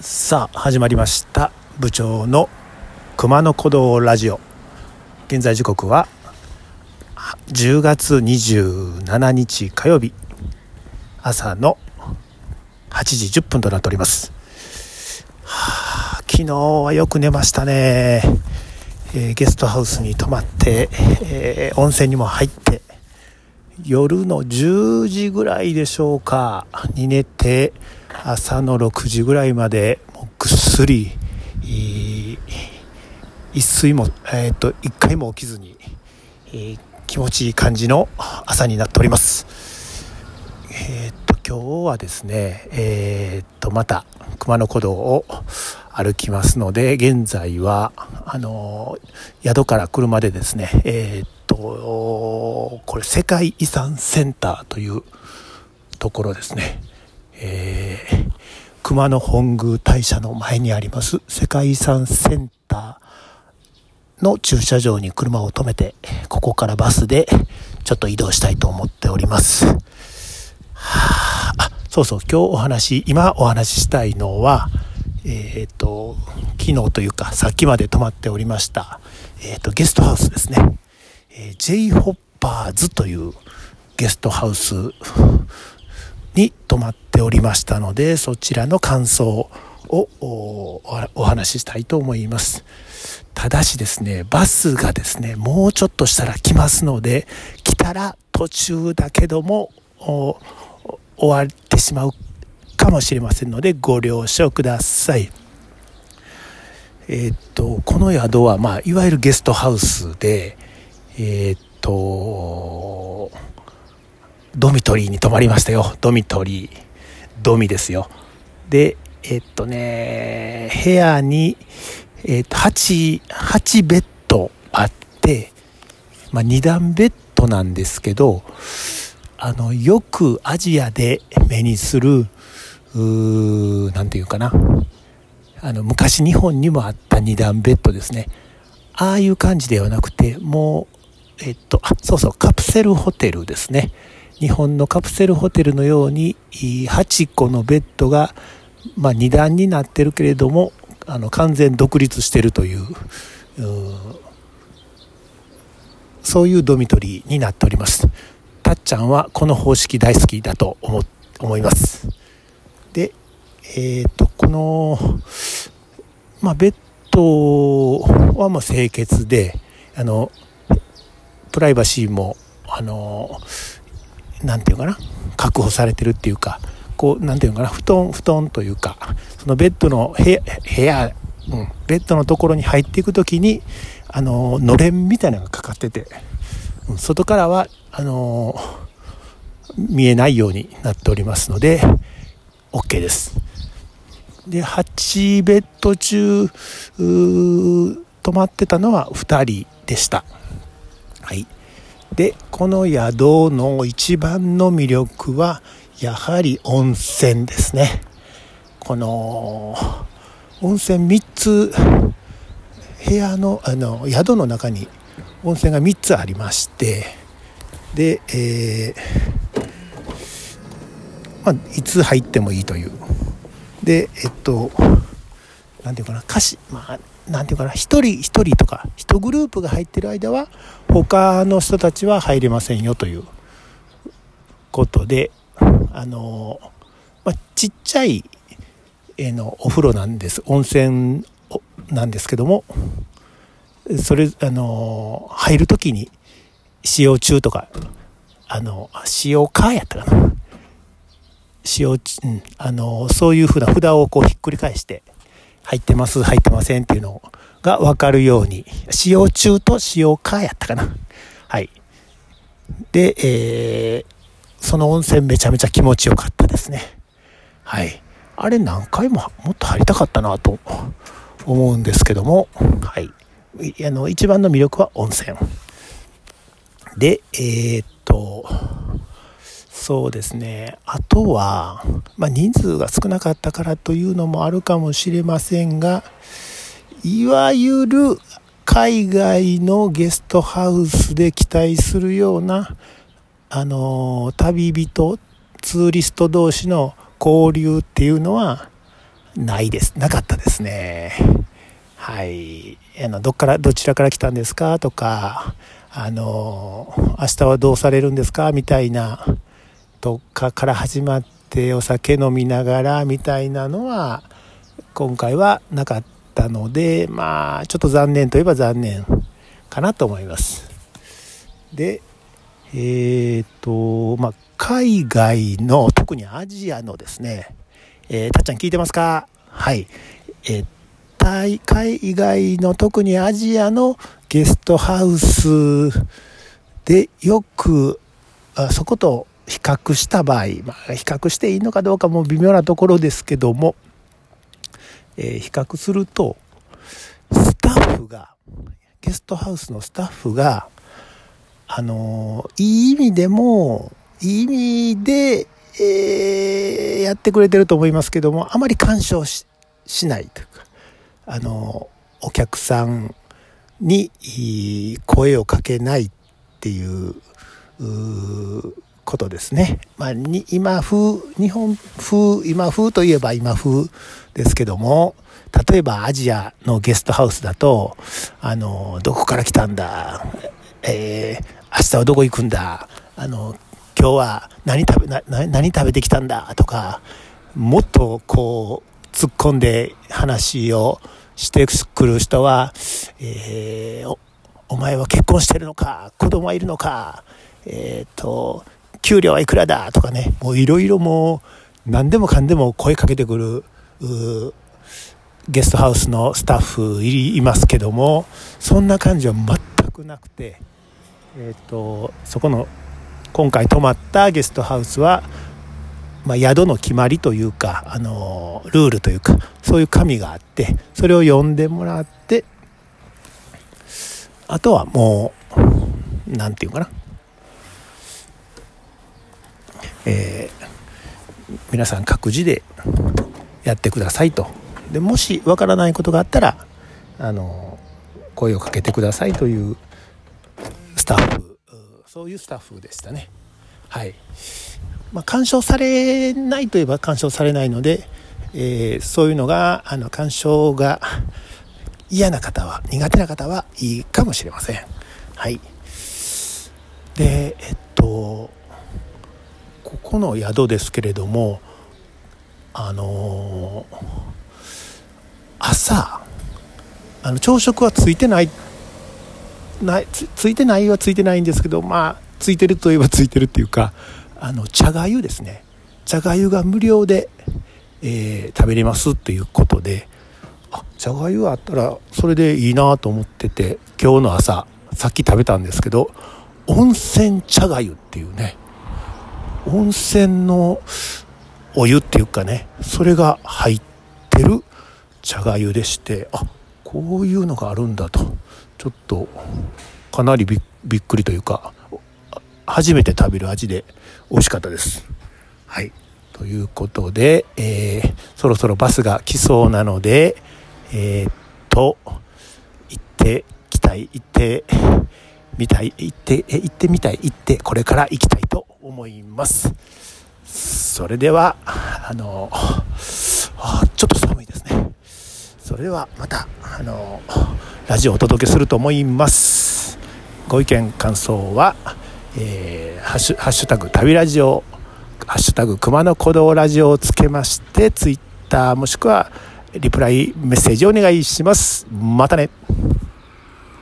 さあ始まりました。部長の熊野古道ラジオ。現在時刻は10月27日火曜日。朝の8時10分となっております、はあ、昨日はよく寝ましたね、えー、ゲストハウスに泊まって、えー、温泉にも入って夜の10時ぐらいでしょうか。に寝て朝の6時ぐらいまでもうぐっすり一睡も、えー、っと一回も起きずに、えー、気持ちいい感じの朝になっております。えー、っと今日はですねえっとまた熊野古道を歩きますので現在はあの宿から車でですねえっとこれ世界遺産センターというところですねえー、熊野本宮大社の前にあります世界遺産センターの駐車場に車を止めて、ここからバスでちょっと移動したいと思っております。はあ、そうそう、今日お話、今お話ししたいのは、えっ、ー、と、昨日というか、さっきまで泊まっておりました、えっ、ー、と、ゲストハウスですね。えー、J ホッパーズというゲストハウスに泊まっておりましたので、そちらの感想をお話ししたいと思います。ただしですね、バスがですね、もうちょっとしたら来ますので、来たら途中だけども終わってしまうかもしれませんので、ご了承ください。えー、っと、この宿は、まあ、いわゆるゲストハウスで、えー、っと、ドミトリーに泊まりましたよ。ドミトリー。ドミですよ。で、えっとね、部屋に、えっと、8、8ベッドあって、まあ、2段ベッドなんですけど、あの、よくアジアで目にする、うー、なんていうかな。あの、昔日本にもあった2段ベッドですね。ああいう感じではなくて、もう、えっと、あ、そうそう、カプセルホテルですね。日本のカプセルホテルのように8個のベッドが、まあ、2段になってるけれどもあの完全独立してるというそういうドミトリーになっておりますたっちゃんはこの方式大好きだと思思いますでえっ、ー、とこの、まあ、ベッドはもう清潔であのプライバシーもあの何て言うかな？確保されてるっていうかこう何て言うのかな？布団布団というかそのベッドの部屋部屋、うん、ベッドのところに入っていく時にあののれんみたいなのがかかってて、うん、外からはあの見えないようになっておりますので OK です。で8ベッド中泊まってたのは2人でした。はい。でこの宿の一番の魅力はやはり温泉ですね。この温泉3つ部屋のあの宿の中に温泉が3つありましてで、えーまあ、いつ入ってもいいという。でえっと何て言うかな歌詞まあ何て言うかな1人1人とか1グループが入ってる間は他の人たちは入れませんよということであの、まあ、ちっちゃいえのお風呂なんです。温泉なんですけどもそれあの入る時に使用中とかあの使用かやったかな。使用、うん、あのそういうふうな札をこうひっくり返して入ってます、入ってませんっていうのがわかるように、使用中と使用かやったかな。はい。で、えー、その温泉めちゃめちゃ気持ちよかったですね。はい。あれ何回ももっと入りたかったなと思うんですけども、はい。あの、一番の魅力は温泉。で、えー、っと、そうですね。あとは、まあ、人数が少なかったからというのもあるかもしれませんが、いわゆる海外のゲストハウスで期待するような、あの、旅人、ツーリスト同士の交流っていうのは、ないです。なかったですね。はい。あの、どっから、どちらから来たんですかとか、あの、明日はどうされるんですかみたいな、どっかから始まってお酒飲みながらみたいなのは、今回はなかったので、まあ、ちょっと残念といえば残念かなと思います。で、えっ、と、まあ、海外の、特にアジアのですね、えー、たっちゃん聞いてますか？はい。えー、海外の、特にアジアのゲストハウスでよく、あそこと比較した場合、まあ、比較していいのかどうかも微妙なところですけども、えー、比較すると、スタッフが、ゲストハウスのスタッフが、あのー、いい意味でも、いい意味で、えー、やってくれてると思いますけども、あまり干渉しないというか、あのー、お客さんに声をかけないっていうことですね。まあ、に今風、日本風、今風といえば今風ですけども、例えばアジアのゲストハウスだと、あの、どこから来たんだ、えー、明日はどこ行くんだ、あの、今日は何食べ、何食べてきたんだとか、もっとこう、突っ込んで話をしてくる人は、えー、おお前は結婚してるのか、子供はいるのか、えっ、ー、と、給料はいくらだとかね、もういろいろもう何でもかんでも声かけてくる、ゲストハウスのスタッフいますけども、そんな感じは全くなくて、えっ、ー、と、そこの今回泊まったゲストハウスは、まあ、宿の決まりというか、あのルールというか、そういう紙があって、それを読んでもらって、あとはもう、なんていうかな、えー、皆さん各自でやってくださいと。でもしわからないことがあったらあの声をかけてくださいというスタッフ。そういうスタッフでしたね。はい、まあ、干渉されないといえば干渉されないので、えー、そういうのがあの干渉が嫌な方は苦手な方はいいかもしれません。はい。でえっこの宿ですけれどもあのー、朝あの朝食はついてないないつついてないはついてないんですけどまあついてるといえば ついてるっていうかあの茶がゆですね。茶がゆが無料で、えー、食べれますっていうことであ茶がゆあったらそれでいいなと思ってて今日の朝さっき食べたんですけど温泉茶がゆっていうね温泉のお湯っていうかねそれが入ってる茶がゆでしてあこういうのがあるんだとちょっとかなりびっくりというか初めて食べる味で美味しかったです。はい。ということで、えー、そろそろバスが来そうなのでえー、っと行ってきたい行ってみたい行って行ってみたい行ってこれから行きたいと思います。それではあの ちょっと寒いですね。それではまたあのラジオをお届けすると思います。ご意見感想は、えー、ハッシュハッシュタグ旅ラジオハッシュタグ熊野古道ラジオをつけましてツイッターもしくはリプライメッセージお願いします。またね。